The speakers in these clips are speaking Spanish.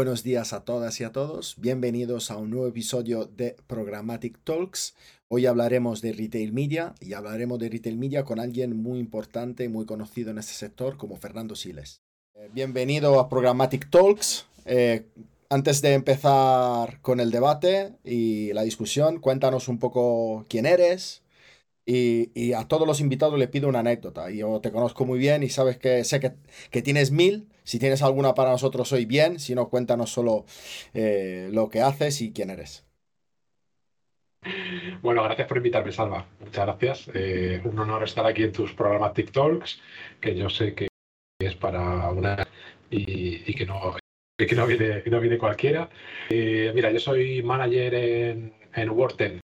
Buenos días a todas y a todos. Bienvenidos a un nuevo episodio de Programmatic Talks. Hoy hablaremos de retail media y hablaremos de retail media con alguien muy importante, muy conocido en este sector como Fernando Siles. Eh, bienvenido a Programmatic Talks. Eh, antes de empezar con el debate y la discusión, cuéntanos un poco quién eres, y, a todos los invitados les pido una anécdota. Yo te conozco muy bien y sabes que sé que, que tienes mil. Si tienes alguna para nosotros hoy, bien. Si no, cuéntanos solo eh, lo que haces y quién eres. Bueno, gracias por invitarme, Salva. Muchas gracias. Eh, un honor estar aquí en tus programas TikToks, que yo sé que es para una y, que no que no viene, no viene cualquiera. Eh, mira, yo soy manager en, en Worten,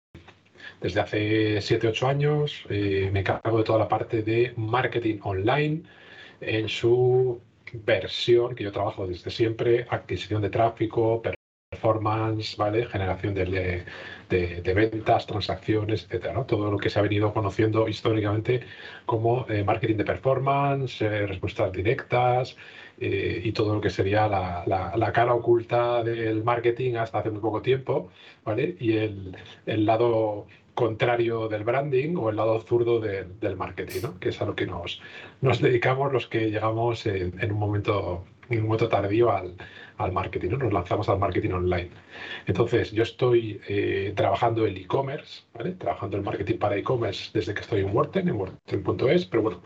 desde hace 7-8 años. Me encargo de toda la parte de marketing online en su versión que yo trabajo desde siempre, adquisición de tráfico, performance, ¿vale? generación de, ventas, transacciones, etcétera, Todo lo que se ha venido conociendo históricamente como eh, marketing de performance, eh, respuestas directas y todo lo que sería la, cara oculta del marketing hasta hace muy poco tiempo, ¿vale? Y el, el lado contrario del branding o el lado zurdo del marketing, ¿no? que es a lo que nos, nos dedicamos los que llegamos en, un, momento, en un momento tardío al, al marketing, ¿no? nos lanzamos al marketing online. Entonces, yo estoy eh, trabajando en e-commerce, ¿vale? trabajando en marketing para e-commerce desde que estoy en Worten, en Worten.es, pero bueno,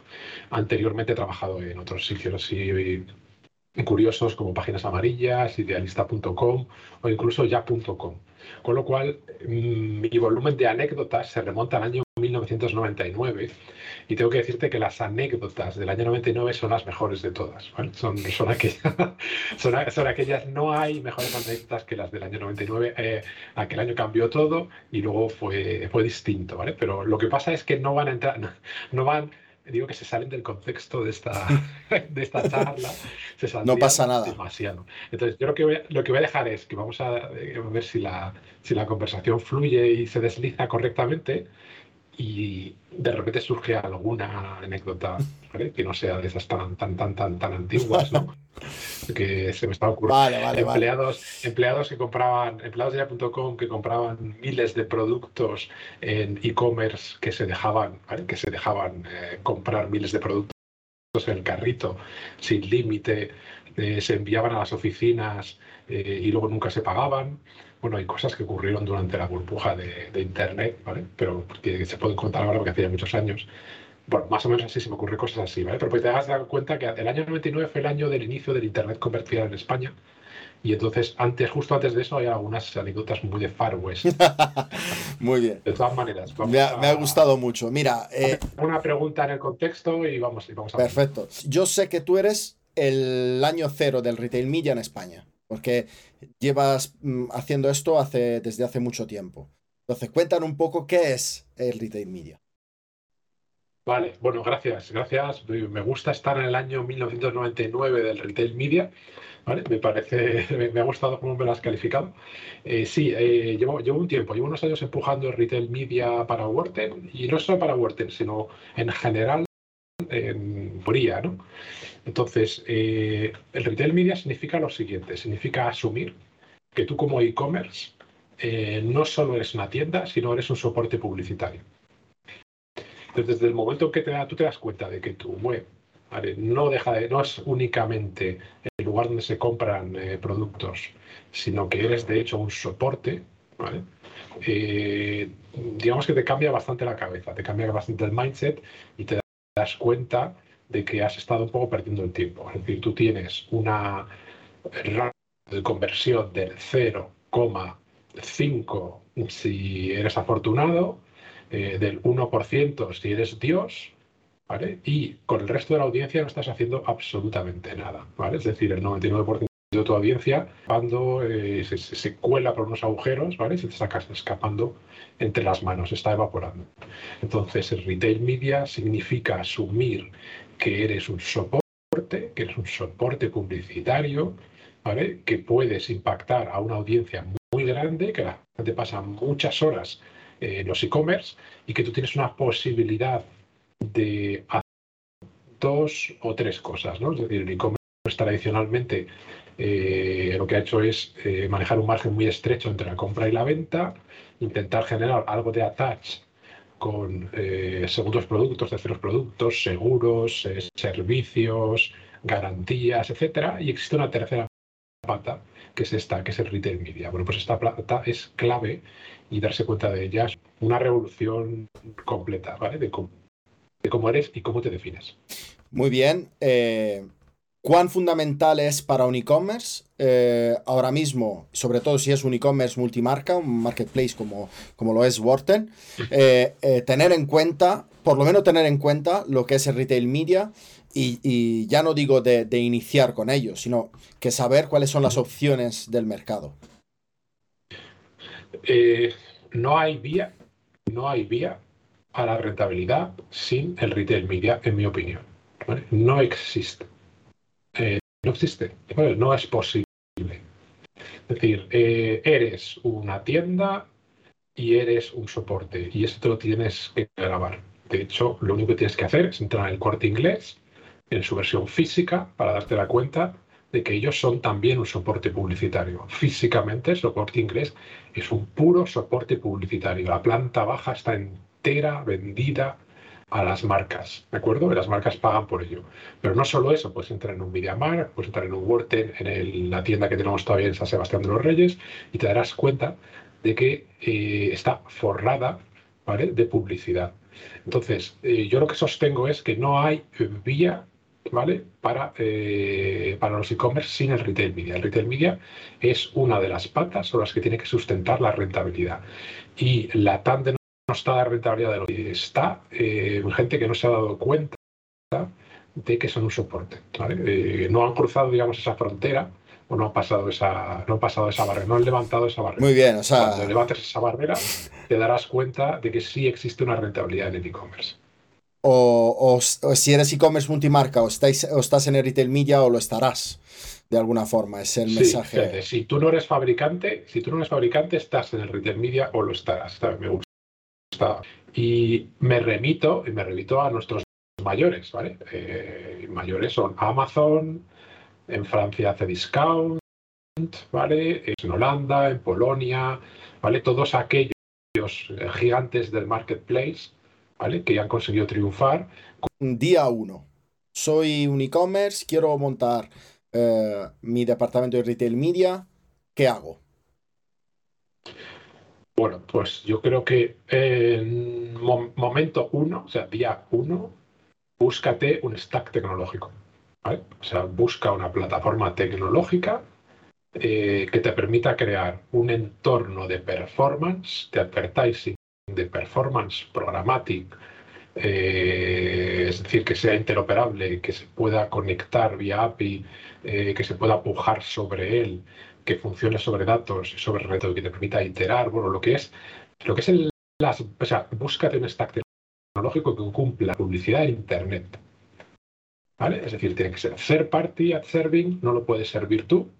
anteriormente he trabajado en otros sitios así curiosos como páginas amarillas, idealista.com o incluso ya.com. Con lo cual, mm, mi volumen de anécdotas se remonta al año 1999 y tengo que decirte que las anécdotas del año 99 son las mejores de todas. Son, son, aquellas, son, aquellas, no hay mejores anécdotas que las del año 99. Eh, aquel año cambió todo y luego fue, fue distinto, ¿vale? Pero lo que pasa es que no van a entrar, no van digo que se salen del contexto de esta, de esta charla. no pasa nada. Demasiado. Entonces, yo lo que, voy, lo que voy a dejar es que vamos a, eh, ver si la, si la conversación fluye y se desliza correctamente y de repente surge alguna anécdota que no sea de esas tan tan tan tan tan antiguas, ¿no? Que se me está ocurriendo. empleados, empleados que compraban, empleados de ya.com que compraban miles de productos en e-commerce que se dejaban, que se dejaban eh, comprar miles de productos en el carrito sin límite, eh, se enviaban a las oficinas eh, y luego nunca se pagaban bueno, hay cosas que ocurrieron durante la burbuja de, Internet, ¿vale? Pero que se pueden contar ahora porque hacía muchos años. Bueno, más o menos así se me ocurren cosas así, ¿vale? Pero pues te das cuenta que el año 99 fue el año del inicio del Internet comercial en España. Y entonces, antes, justo antes de eso, hay algunas anécdotas muy de Far West. muy bien. De todas maneras. Me ha, gustado mucho. Mira. Eh, una pregunta en el contexto y vamos, y vamos a Perfecto. Yo sé que tú eres el año cero del retail media en España porque llevas mm, haciendo esto hace, desde hace mucho tiempo. Entonces, cuéntanos un poco qué es el retail media. Vale, bueno, gracias, gracias. Me gusta estar en el año 1999 del retail media. ¿Vale? Me parece, me ha gustado cómo me lo has calificado. Eh, sí, eh, llevo, llevo, un tiempo, llevo unos años empujando el retail media para Worten y no solo para Worten, sino en general en Bría, ¿no? Entonces, eh, el retail media significa lo siguiente, significa asumir que tú como e-commerce eh, no solo eres una tienda, sino eres un soporte publicitario. Entonces, desde el momento que te tú te das cuenta de que tu web no, deja de, no es únicamente el lugar donde se compran eh, productos, sino que eres de hecho un soporte, digamos que te cambia bastante la cabeza, te cambia bastante el mindset y te das cuenta de que has estado un poco perdiendo el tiempo. Es decir, tú tienes una de conversión del 0,5 si eres afortunado, eh, del 1% si eres Dios, ¿vale? Y con el resto de la audiencia no estás haciendo absolutamente nada, ¿vale? Es decir, el 99% de tu audiencia cuando eh, se, cuela por unos agujeros, ¿vale? Se te está escapando entre las manos, está evaporando. Entonces, el retail media significa asumir que eres un soporte, que eres un soporte publicitario, ¿vale? Que puedes impactar a una audiencia muy grande, que la gente pasa muchas horas en los e-commerce y que tú tienes una posibilidad de hacer dos o tres cosas, ¿no? Es decir, el e-commerce tradicionalmente eh, lo que ha hecho es eh, manejar un margen muy estrecho entre la compra y la venta, intentar generar algo de attach con eh, segundos productos, terceros productos, seguros, servicios, garantías, etcétera, y existe una tercera pata que es esta, que es el retail media. Bueno, pues esta pata es clave y darse cuenta de ella es una revolución completa, ¿vale? De cómo, eres y cómo te defines. Muy bien. ¿Cuán fundamental es para un e-commerce eh, ahora mismo, sobre todo si es un e-commerce multimarca, un marketplace como, como lo es eh, eh, tener en cuenta, por lo menos tener en cuenta lo que es el retail media y, ya no digo de, de, iniciar con ello, sino que saber cuáles son las opciones del mercado? no hay vía, no hay vía a la rentabilidad sin el retail media, en mi opinión. No existe. Eh, no existe, no es posible. Es decir, eh, eres una tienda y eres un soporte y esto lo tienes que grabar. De hecho, lo único que tienes que hacer es entrar en el corte inglés, en su versión física, para darte la cuenta de que ellos son también un soporte publicitario. Físicamente, el soporte inglés es un puro soporte publicitario. La planta baja está entera, vendida, a las marcas, ¿de acuerdo? Y las marcas pagan por ello. Pero no solo eso, puedes entrar en un MediaMarkt, puedes entrar en un Worten, en la tienda que tenemos todavía en San Sebastián de los Reyes, y te darás cuenta de que eh, está forrada de publicidad. Entonces, eh, yo lo que sostengo es que no hay vía ¿vale? Para, eh, para los e-commerce sin el retail media. El retail media es una de las patas sobre las que tiene que sustentar la rentabilidad. Y la TAM de no está la rentabilidad de lo que está eh, gente que no se ha dado cuenta de que son un soporte. Eh, no han cruzado, digamos, esa frontera o no han pasado esa, no han pasado esa barrera, no han levantado esa barrera. Muy bien, o sea. Cuando levantes esa barrera, te darás cuenta de que sí existe una rentabilidad en el e-commerce. O, si eres e-commerce multimarca o, estás en el retail media o lo estarás de alguna forma, es el mensaje. si tú no eres fabricante, si tú no eres fabricante, estás en el retail media o lo estarás. Me gusta. Y me remito, y me remito a nuestros mayores, ¿vale? Eh, mayores son Amazon, en Francia hace Discount, ¿vale? En Holanda, en Polonia, ¿vale? Todos aquellos gigantes del marketplace, ¿vale? Que ya han conseguido triunfar. Día uno. Soy un e-commerce, quiero montar eh, mi departamento de retail media. ¿Qué hago? Bueno, pues yo creo que en momento uno, o sea, día uno, búscate un stack tecnológico. O sea, busca una plataforma tecnológica eh, que te permita crear un entorno de performance, de advertising, de performance programmatic, eh, es decir, que sea interoperable, que se pueda conectar vía API, eh, que se pueda pujar sobre él, que funcione sobre datos y sobre reto que te permita iterar, bueno, lo que es, lo que es el, o sea, búscate un stack tecnológico que cumpla publicidad en Internet. ¿Vale? Es decir, tiene que ser third party ad serving, no lo puedes servir tú,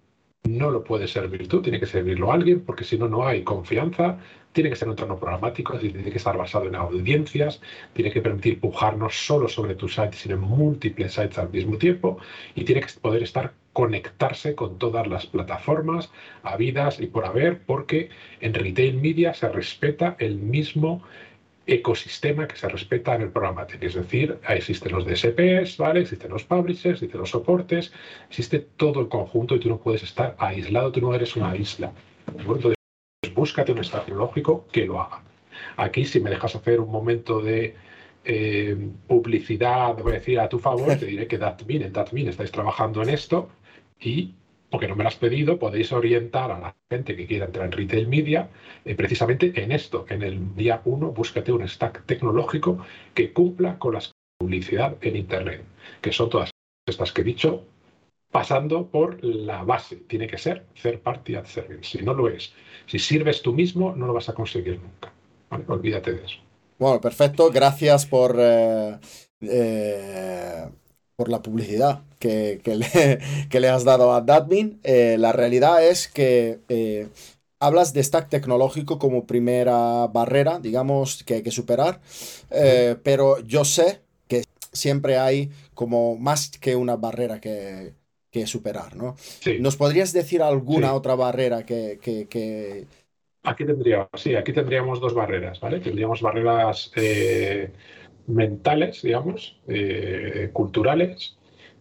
no lo puede servir tú, tiene que servirlo alguien, porque si no, no hay confianza, tiene que ser un entorno programático, tiene que estar basado en audiencias, tiene que permitir pujar no solo sobre tu site, sino en múltiples sites al mismo tiempo, y tiene que poder estar conectarse con todas las plataformas habidas y por haber, porque en retail media se respeta el mismo ecosistema que se respeta en el programa. Es decir, existen los DSPs, ¿vale? existen los publishers, existen los soportes, existe todo el conjunto y tú no puedes estar aislado, tú no eres una isla. Entonces, búscate un stack tecnológico que lo haga. Aquí, si me dejas hacer un momento de eh, publicidad, voy a decir a tu favor, te diré que Datmin, en Datmin estáis trabajando en esto, y, porque no me lo has pedido, podéis orientar a la gente que quiera entrar en retail media eh, precisamente en esto. En el día 1, búscate un stack tecnológico que cumpla con la publicidad en Internet, que son todas estas que he dicho, pasando por la base. Tiene que ser third party ad service. Si no lo es, si sirves tú mismo, no lo vas a conseguir nunca. Olvídate de eso. Bueno, perfecto. Gracias por, eh, eh, por la publicidad que, le, le, has dado a Dadmin. Eh, la realidad es que eh, hablas de stack tecnológico como primera barrera, digamos, que hay que superar, eh, pero yo sé que siempre hay como más que una barrera que, que superar, ¿no? ¿Nos podrías decir alguna otra barrera que, que, Aquí tendríamos, sí, aquí tendríamos dos barreras, ¿vale? Tendríamos barreras mentales, digamos, eh, culturales,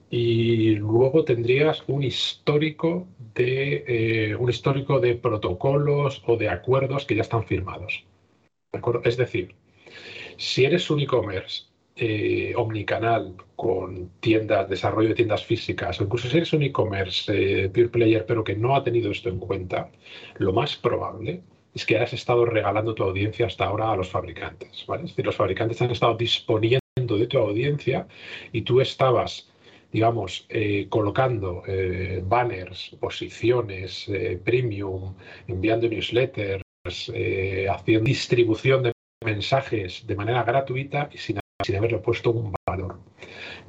y luego tendrías un histórico de eh, un histórico de protocolos o de acuerdos que ya están firmados. Es decir, si eres un e-commerce eh, omnicanal con tiendas, desarrollo de tiendas físicas, o incluso si eres un e-commerce eh, pure player pero que no ha tenido esto en cuenta, lo más probable es que hayas estado regalando tu audiencia hasta ahora a los fabricantes. ¿vale? Es decir, los fabricantes han estado disponiendo de tu audiencia y tú estabas digamos, eh, colocando eh, banners, posiciones, eh, premium, enviando newsletters, haciendo distribución de mensajes de manera gratuita y sin, sin haberle puesto un valor.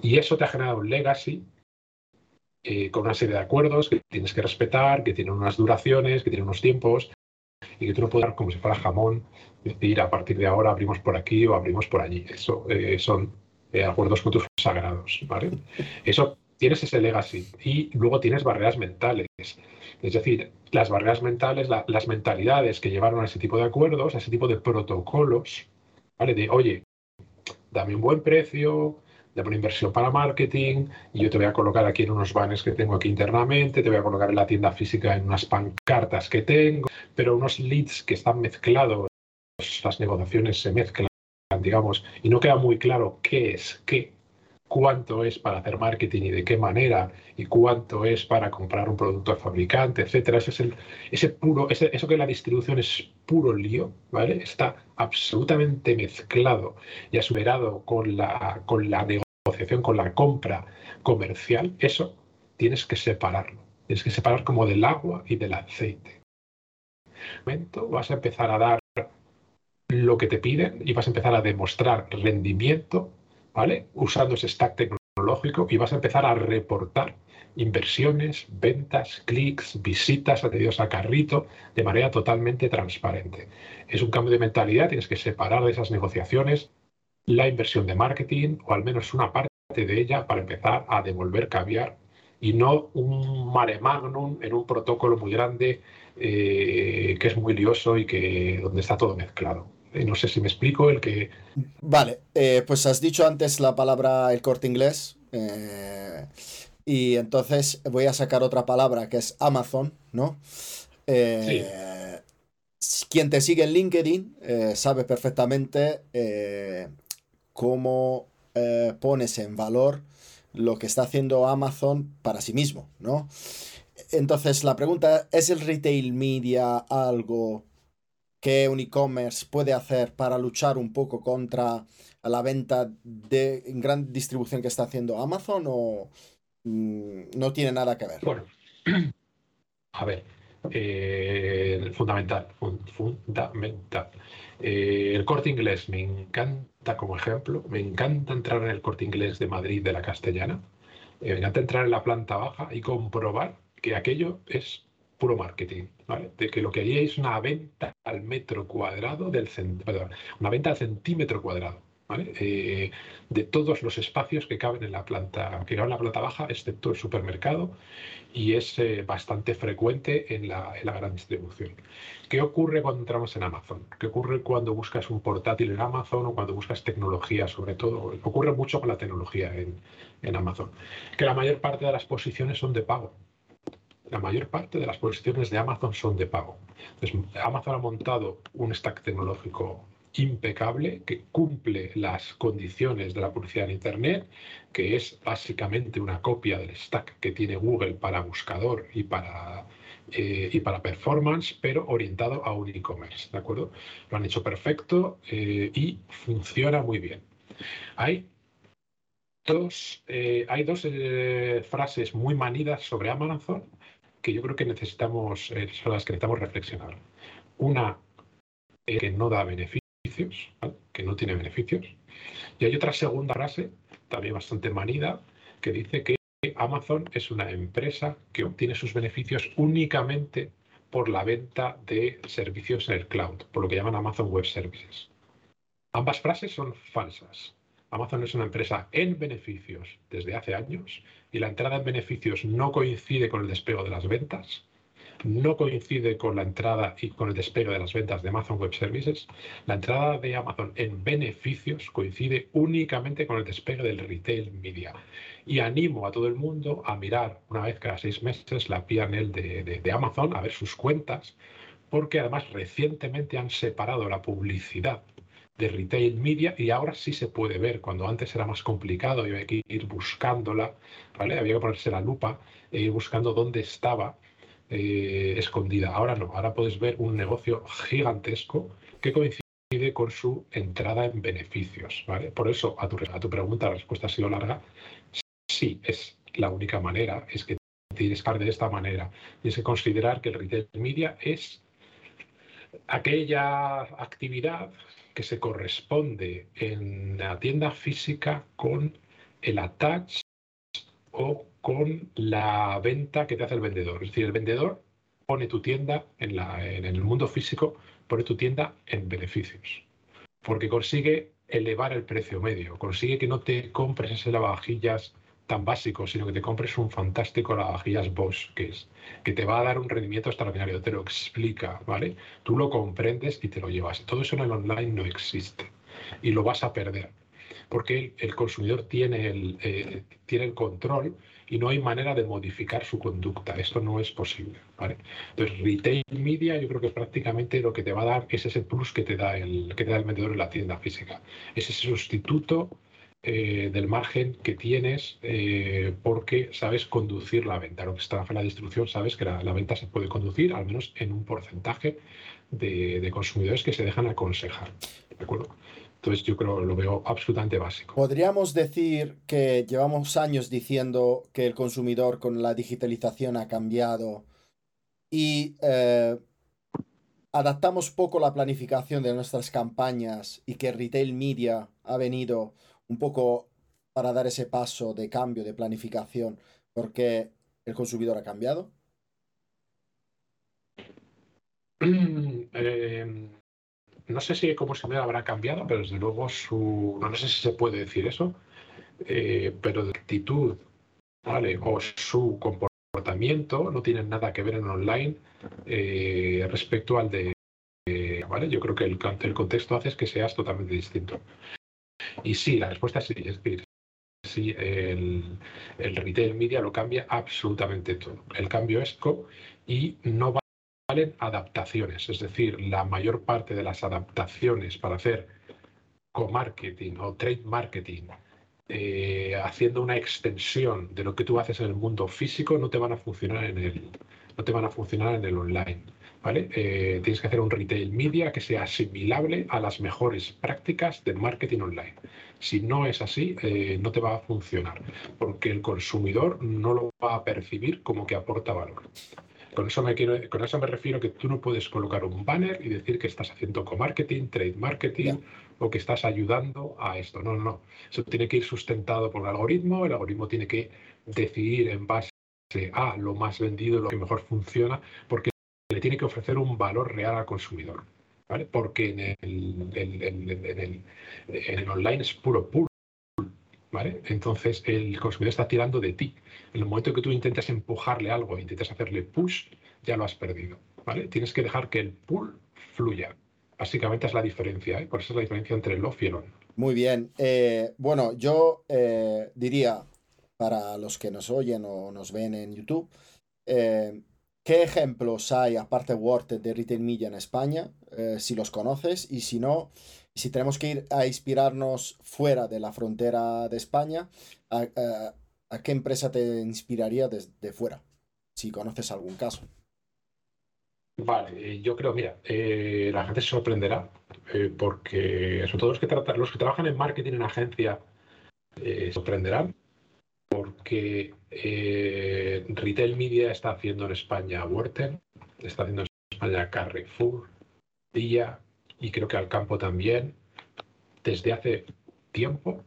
Y eso te ha generado un legacy con una serie de acuerdos que tienes que respetar, que tienen unas duraciones, que tienen unos tiempos, y que tú no puedes dar como si fuera jamón, decir a partir de ahora abrimos por aquí o abrimos por allí. Eso son eh, acuerdos con tus sagrados, ¿vale? Eso tienes ese legacy y luego tienes barreras mentales. Es decir, las barreras mentales, las mentalidades que llevaron a ese tipo de acuerdos, a ese tipo de protocolos, ¿vale? De, oye, dame un buen precio, dame una inversión para marketing y yo te voy a colocar aquí en unos banners que tengo aquí internamente, te voy a colocar en la tienda física en unas pancartas que tengo, pero unos leads que están mezclados, las negociaciones se mezclan digamos, y no queda muy claro qué es qué, cuánto es para hacer marketing y de qué manera, y cuánto es para comprar un producto al fabricante, etcétera. Ese es el, ese puro, ese, eso que la distribución es puro lío, ¿vale? Está absolutamente mezclado y superado con la, con la negociación, con la compra comercial. Eso tienes que separarlo. Tienes que separar como del agua y del aceite. momento vas a empezar a dar lo que te piden y vas a empezar a demostrar rendimiento, ¿vale? Usando ese stack tecnológico y vas a empezar a reportar inversiones, ventas, clics, visitas, atendidos a carrito, de manera totalmente transparente. Es un cambio de mentalidad, tienes que separar de esas negociaciones la inversión de marketing o al menos una parte de ella para empezar a devolver caviar y no un mare magnum en un protocolo muy grande eh, que es muy lioso y que donde está todo mezclado. Eh, no sé si me explico el que... Vale, eh, pues has dicho antes la palabra el corte inglés. Eh, y entonces voy a sacar otra palabra que es Amazon, ¿no? sí. Quien te sigue en LinkedIn sabe perfectamente cómo pones en valor lo que está haciendo Amazon para sí mismo, ¿no? Entonces la pregunta, ¿es el retail media algo que un e-commerce puede hacer para luchar un poco contra la venta de gran distribución que está haciendo Amazon o mm, no tiene nada que ver? Bueno, a ver, eh, fundamental, fundamental. Eh, el corte inglés me encanta como ejemplo, me encanta entrar en el corte inglés de Madrid de la Castellana, eh, me encanta entrar en la planta baja y comprobar que aquello es puro marketing, ¿vale? De que lo que hay es una venta al metro cuadrado del perdón, una venta al centímetro cuadrado, Eh, de todos los espacios que caben en la planta, que caben en la planta baja, excepto el supermercado, y es eh, bastante frecuente en la, gran distribución. ¿Qué ocurre cuando entramos en Amazon? ¿Qué ocurre cuando buscas un portátil en Amazon o cuando buscas tecnología, sobre todo? Ocurre mucho con la tecnología en, en Amazon, que la mayor parte de las posiciones son de pago la mayor parte de las posiciones de Amazon son de pago. Amazon ha montado un stack tecnológico impecable que cumple las condiciones de la publicidad en Internet, que es básicamente una copia del stack que tiene Google para buscador y para, eh, y para performance, pero orientado a un e-commerce. ¿De acuerdo? Lo han hecho perfecto eh, y funciona muy bien. Hay dos, eh, hay dos frases muy manidas sobre Amazon que yo creo que necesitamos, son las que necesitamos reflexionar. Una que no da que no tiene beneficios. Y hay otra segunda frase, también bastante manida, que dice que Amazon es una empresa que obtiene sus beneficios únicamente por la venta de servicios en el cloud, por lo que llaman Amazon Web Services. Ambas frases son falsas. Amazon es una empresa en beneficios desde hace años y la entrada en beneficios no coincide con el despego de las ventas, no coincide con la entrada y con el despegue de las ventas de Amazon Web Services. La entrada de Amazon en beneficios coincide únicamente con el despegue del retail media. Y animo a todo el mundo a mirar una vez cada seis meses la PNL de, de Amazon, a ver sus cuentas, porque además recientemente han separado la publicidad de retail media y ahora sí se puede ver, cuando antes era más complicado y había que ir buscándola, ¿vale? había que ponerse la lupa e ir buscando dónde estaba eh, escondida. Ahora no, ahora puedes ver un negocio gigantesco que coincide con su entrada en beneficios. ¿vale? Por eso, a tu, a tu pregunta, la respuesta ha sido larga. Sí, es la única manera, es que tienes que de esta manera. Tienes que considerar que el retail media es aquella actividad que se corresponde en la tienda física con el attach o con la venta que te hace el vendedor. Es decir, el vendedor pone tu tienda en, el mundo físico, pone tu tienda en beneficios, porque consigue elevar el precio medio, consigue que no te compres ese lavavajillas tan básico, sino que te compres un fantástico lavavajillas Bosch, que que te va a dar un rendimiento extraordinario, te lo explica, ¿vale? Tú lo comprendes y te lo llevas. Todo eso en el online no existe y lo vas a perder, porque el, consumidor tiene el, eh, tiene el control y no hay manera de modificar su conducta. Esto no es posible. ¿vale? Entonces, retail media yo creo que prácticamente lo que te va a dar es ese plus que te da el, que te da el vendedor en la tienda física. Es ese sustituto eh, del margen que tienes eh, porque sabes conducir la venta. Lo que está en la distribución sabes que la, venta se puede conducir al menos en un porcentaje de, de consumidores que se dejan aconsejar. ¿De acuerdo? Entonces yo creo lo veo absolutamente básico. Podríamos decir que llevamos años diciendo que el consumidor con la digitalización ha cambiado y eh, adaptamos poco la planificación de nuestras campañas y que retail media ha venido un poco para dar ese paso de cambio de planificación porque el consumidor ha cambiado. eh, no sé si como se me habrá cambiado, pero desde luego su, no sé si se puede decir eso, eh, pero de actitud, ¿vale? O su comportamiento no tiene nada que ver en online eh, respecto al de, ¿vale? Yo creo que el, el contexto hace que seas totalmente distinto. Y sí, la respuesta es sí, es decir, sí, el, el retail media lo cambia absolutamente todo. El cambio es y no va adaptaciones, es decir, la mayor parte de las adaptaciones para hacer co-marketing o trade marketing, eh, haciendo una extensión de lo que tú haces en el mundo físico, no te van a funcionar en el, no te van a funcionar en el online. ¿vale? Eh, tienes que hacer un retail media que sea asimilable a las mejores prácticas de marketing online. Si no es así, eh, no te va a funcionar, porque el consumidor no lo va a percibir como que aporta valor. Con eso, me quiero, con eso me refiero que tú no puedes colocar un banner y decir que estás haciendo co-marketing, trade marketing o que estás ayudando a esto. No, no, no. Eso tiene que ir sustentado por el algoritmo. El algoritmo tiene que decidir en base a lo más vendido, lo que mejor funciona, porque le tiene que ofrecer un valor real al consumidor. ¿vale? Porque en el, en el online es puro pull. ¿Vale? Entonces el consumidor está tirando de ti. En el momento que tú intentas empujarle algo, intentas hacerle push, ya lo has perdido. ¿vale? Tienes que dejar que el pull fluya. Básicamente es la diferencia, ¿eh? por eso es la diferencia entre el off y el on. Muy bien. Eh, bueno, yo eh, diría, para los que nos oyen o nos ven en YouTube, ¿qué ejemplos hay, aparte Word, de Retail Media en España? si los conoces y si no, si tenemos que ir a inspirarnos fuera de la frontera de España, ¿a, qué empresa te inspiraría desde fuera? Si conoces algún caso. Vale, eh, yo creo, mira, eh, la gente se sorprenderá eh, porque sobre todo los que, los que trabajan en marketing en agencia se sorprenderán porque Retail Media está haciendo en España Worten, está haciendo en España Carrefour, Día, y creo que al campo también desde hace tiempo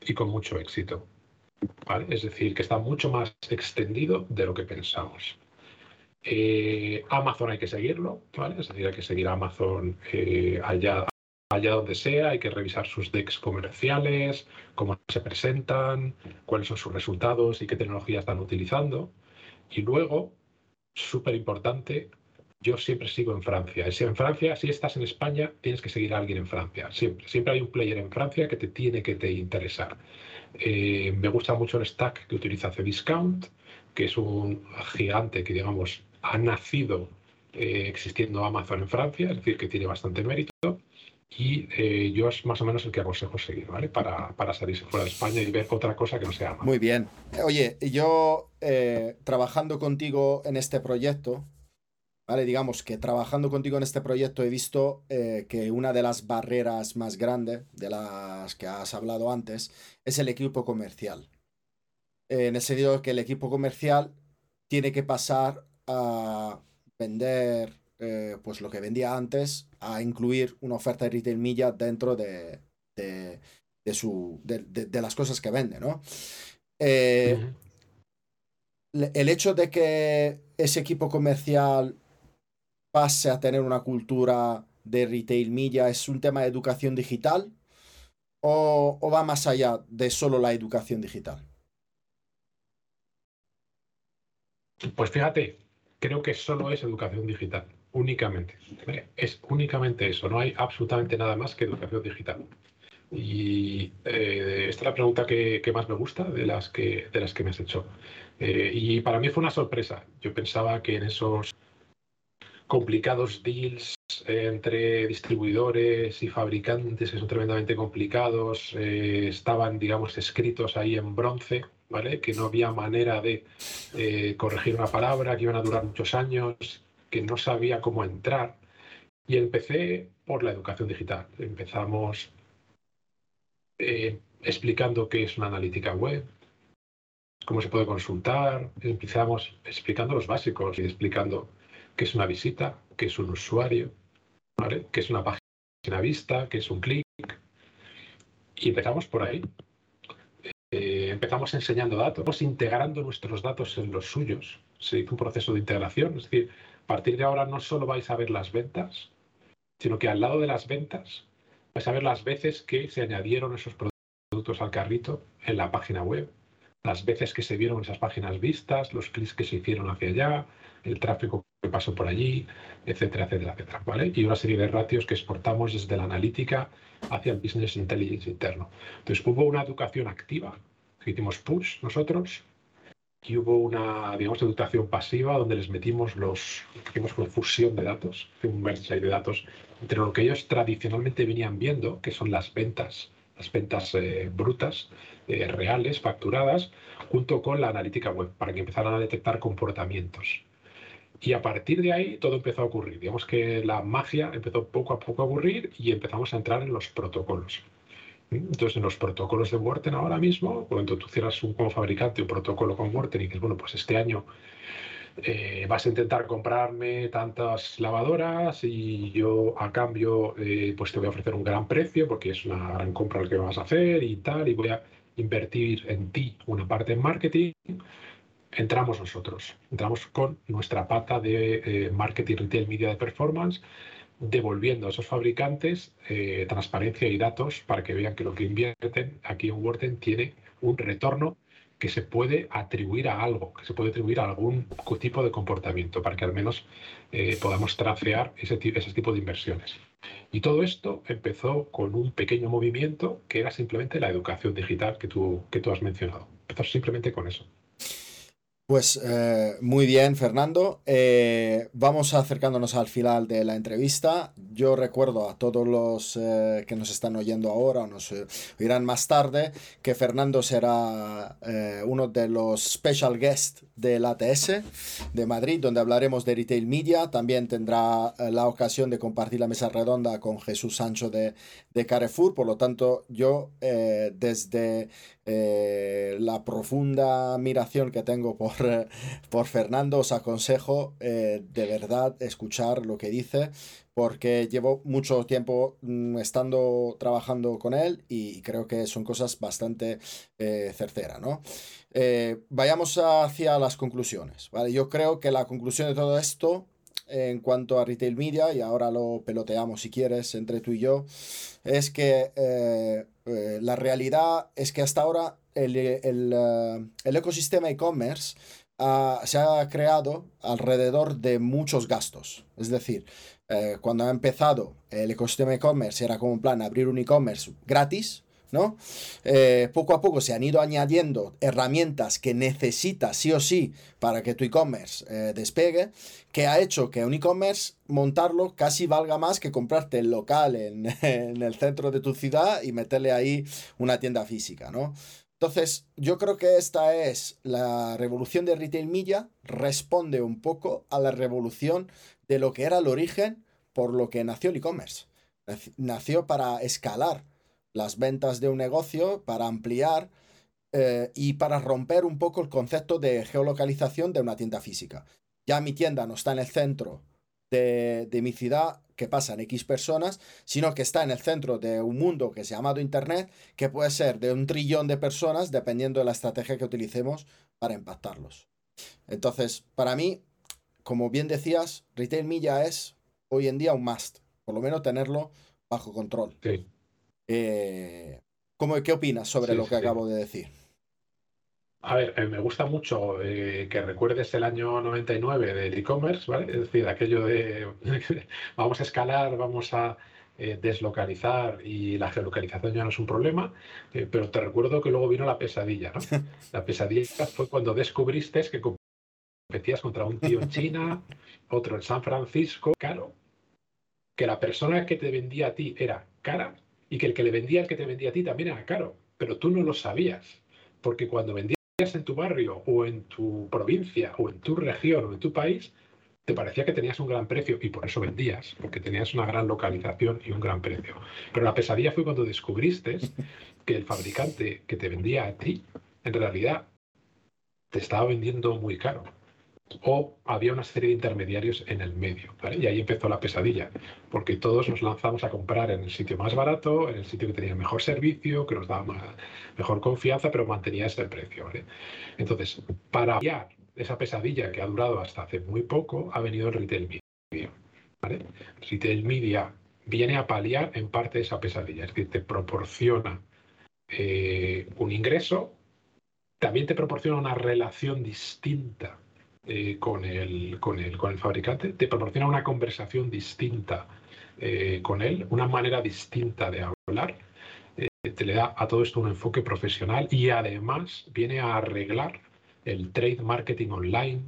y con mucho éxito. Es decir, que está mucho más extendido de lo que pensamos. Eh, Amazon hay que seguirlo. Es decir, hay que seguir Amazon eh, allá allá donde sea, hay que revisar sus decks comerciales, cómo se presentan, cuáles son sus resultados y qué tecnología están utilizando. Y luego, súper importante, yo siempre sigo en Francia. Si en Francia, si estás en España, tienes que seguir a alguien en Francia. Siempre. Siempre hay un player en Francia que te tiene que te interesar. Eh, me gusta mucho el stack que utiliza Cdiscount, que es un gigante que, digamos, ha nacido eh, existiendo Amazon en Francia, es decir, que tiene bastante mérito. Y eh, yo es más o menos el que aconsejo seguir, ¿vale? Para, para, salirse fuera de España y ver otra cosa que no sea Amazon. Muy bien. Oye, yo trabajando contigo en este proyecto, ¿vale? Digamos que trabajando contigo en este proyecto he visto eh, que una de las barreras más grandes de las que has hablado antes es el equipo comercial. en el sentido de que el equipo comercial tiene que pasar a vender eh, pues lo que vendía antes a incluir una oferta de retail milla dentro de, de, su, de, las cosas que vende, ¿no? Eh, el hecho de que ese equipo comercial pase a tener una cultura de retail media es un tema de educación digital o, va más allá de solo la educación digital? Pues fíjate, creo que solo es educación digital, únicamente. Es únicamente eso, no hay absolutamente nada más que educación digital. Y eh, esta es la pregunta que, más me gusta de las que, de las que me has hecho. Eh, y para mí fue una sorpresa. Yo pensaba que en esos complicados deals eh, entre distribuidores y fabricantes que son tremendamente complicados, eh, estaban, digamos, escritos ahí en bronce, ¿vale? Que no había manera de eh, corregir una palabra, que iban a durar muchos años, que no sabía cómo entrar. Y empecé por la educación digital. Empezamos explicando qué es una analítica web, cómo se puede consultar, empezamos explicando los básicos y explicando qué es una visita, qué es un usuario, ¿vale? qué es una página vista, qué es un clic. Y empezamos por ahí. Eh, empezamos enseñando datos, integrando nuestros datos en los suyos. Se hizo un proceso de integración, es decir, a partir de ahora no solo vais a ver las ventas, sino que al lado de las ventas vais a ver las veces que se añadieron esos productos al carrito en la página web, las veces que se vieron esas páginas vistas, los clics que se hicieron hacia allá, el tráfico que pasó por allí, etcétera, etcétera, etcétera. ¿vale? Y una serie de ratios que exportamos desde la analítica hacia el business intelligence interno. Entonces hubo una educación activa, que hicimos push nosotros, y hubo una, digamos, educación pasiva donde les metimos los, hicimos una fusión de datos, un merge de datos entre lo que ellos tradicionalmente venían viendo, que son las ventas, las ventas eh, brutas, eh, reales, facturadas, junto con la analítica web, para que empezaran a detectar comportamientos. Y a partir de ahí todo empezó a ocurrir. Digamos que la magia empezó poco a poco a ocurrir y empezamos a entrar en los protocolos. Entonces, en los protocolos de Worten ahora mismo, cuando tú cierras un, como fabricante un protocolo con Worten y dices, bueno, pues este año eh, vas a intentar comprarme tantas lavadoras y yo a cambio eh, pues te voy a ofrecer un gran precio porque es una gran compra lo que vas a hacer y tal, y voy a invertir en ti una parte en marketing entramos nosotros, entramos con nuestra pata de eh, marketing retail media de performance, devolviendo a esos fabricantes eh, transparencia y datos para que vean que lo que invierten aquí en Worten tiene un retorno que se puede atribuir a algo, que se puede atribuir a algún tipo de comportamiento, para que al menos eh, podamos tracear ese, ese tipo de inversiones. Y todo esto empezó con un pequeño movimiento que era simplemente la educación digital que tú, que tú has mencionado. Empezó simplemente con eso. Pues eh, muy bien, Fernando. Eh, vamos acercándonos al final de la entrevista. Yo recuerdo a todos los eh, que nos están oyendo ahora o nos oirán más tarde que Fernando será uno de los special guests del ATS de Madrid, donde hablaremos de retail media. También tendrá la ocasión de compartir la mesa redonda con Jesús Sancho de, de Carrefour. Por lo tanto, yo desde la profunda admiración que tengo por, eh, por Fernando, os aconsejo eh, de verdad escuchar lo que dice, porque llevo mucho tiempo mm, estando trabajando con él y creo que son cosas bastante certeras, ¿no? vayamos hacia las conclusiones, ¿vale? Yo creo que la conclusión de todo esto en cuanto a retail media, y ahora lo peloteamos si quieres entre tú y yo, es que eh, eh, la realidad es que hasta ahora el, el, eh, el ecosistema e-commerce se ha creado alrededor de muchos gastos. Es decir, cuando ha empezado el ecosistema e-commerce era como un plan abrir un e-commerce gratis, ¿no? Eh, poco a poco se han ido añadiendo herramientas que necesitas sí o sí para que tu e-commerce eh, despegue, que ha hecho que un e-commerce montarlo casi valga más que comprarte el local en, el centro de tu ciudad y meterle ahí una tienda física, ¿no? Entonces, yo creo que esta es la revolución de retail media, responde un poco a la revolución de lo que era el origen por lo que nació el e-commerce. Nació para escalar las ventas de un negocio, para ampliar eh, y para romper un poco el concepto de geolocalización de una tienda física. Ya mi tienda no está en el centro de, mi ciudad, que pasan X personas, sino que está en el centro de un mundo que se ha llamado Internet, que puede ser de un trillón de personas, dependiendo de la estrategia que utilicemos para impactarlos. Entonces, para mí, como bien decías, Retail Milla es hoy en día un must, por lo menos tenerlo bajo control. Sí. Eh, ¿cómo, ¿Qué opinas sobre lo que acabo de decir? A ver, eh, me gusta mucho eh, que recuerdes el año 99 del e-commerce, ¿vale? Es decir, aquello de vamos a escalar, vamos a deslocalizar y la geolocalización ya no es un problema, pero te recuerdo que luego vino la pesadilla, ¿no? La pesadilla fue cuando descubriste que competías contra un tío en China, otro en San Francisco, claro, que la persona que te vendía a ti era cara y que el que le vendía al que te vendía a ti también era caro, pero tú no lo sabías, porque cuando vendías en tu barrio o en tu provincia o en tu región o en tu país, te parecía que tenías un gran precio y por eso vendías, porque tenías una gran localización y un gran precio. Pero la pesadilla fue cuando descubriste que el fabricante que te vendía a ti, en realidad, te estaba vendiendo muy caro o había una serie de intermediarios en el medio. Y ahí empezó la pesadilla, porque todos nos lanzamos a comprar en el sitio más barato, en el sitio que tenía mejor servicio, que nos daba mejor confianza, pero mantenía ese precio. Entonces, para paliar esa pesadilla que ha durado hasta hace muy poco, ha venido el retail media. ¿vale? Retail media viene a paliar en parte esa pesadilla, es decir, te proporciona eh, un ingreso, también te proporciona una relación distinta eh, con, el, con, el, con el fabricante, te proporciona una conversación distinta eh, con él, una manera distinta de hablar, eh, te le da a todo esto un enfoque profesional y además viene a arreglar el trade marketing online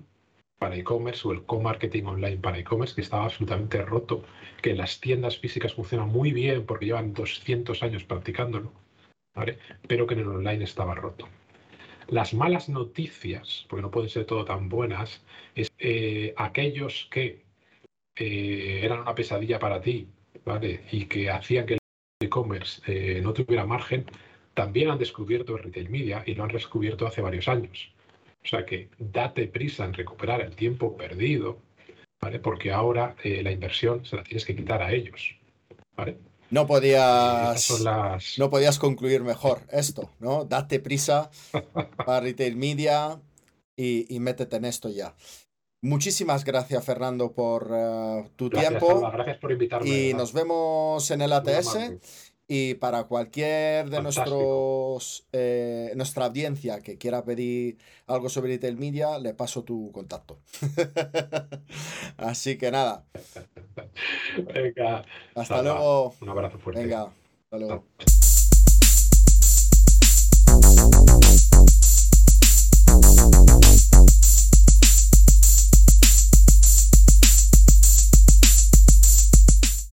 para e-commerce o el co-marketing online para e-commerce que estaba absolutamente roto, que las tiendas físicas funcionan muy bien porque llevan 200 años practicándolo, pero que en el online estaba roto. Las malas noticias, porque no pueden ser todo tan buenas, es eh, aquellos que eh, eran una pesadilla para ti, ¿vale? Y que hacían que el e-commerce eh, no tuviera margen, también han descubierto retail media y lo han descubierto hace varios años. O sea que date prisa en recuperar el tiempo perdido, ¿vale? Porque ahora la inversión se la tienes que quitar a ellos, ¿vale? No podías, no podías concluir mejor esto, ¿no? Date prisa para Retail Media y, métete en esto ya. Muchísimas gracias, Fernando, por eh, tu tiempo. gracias por invitarme. Y nos vemos en el ATS. Y para cualquier de nuestros eh, nuestra audiencia que quiera pedir algo sobre Retail Media, le paso tu contacto. Así que nada. Venga. Hasta luego. Un abrazo fuerte. Venga. Hasta luego.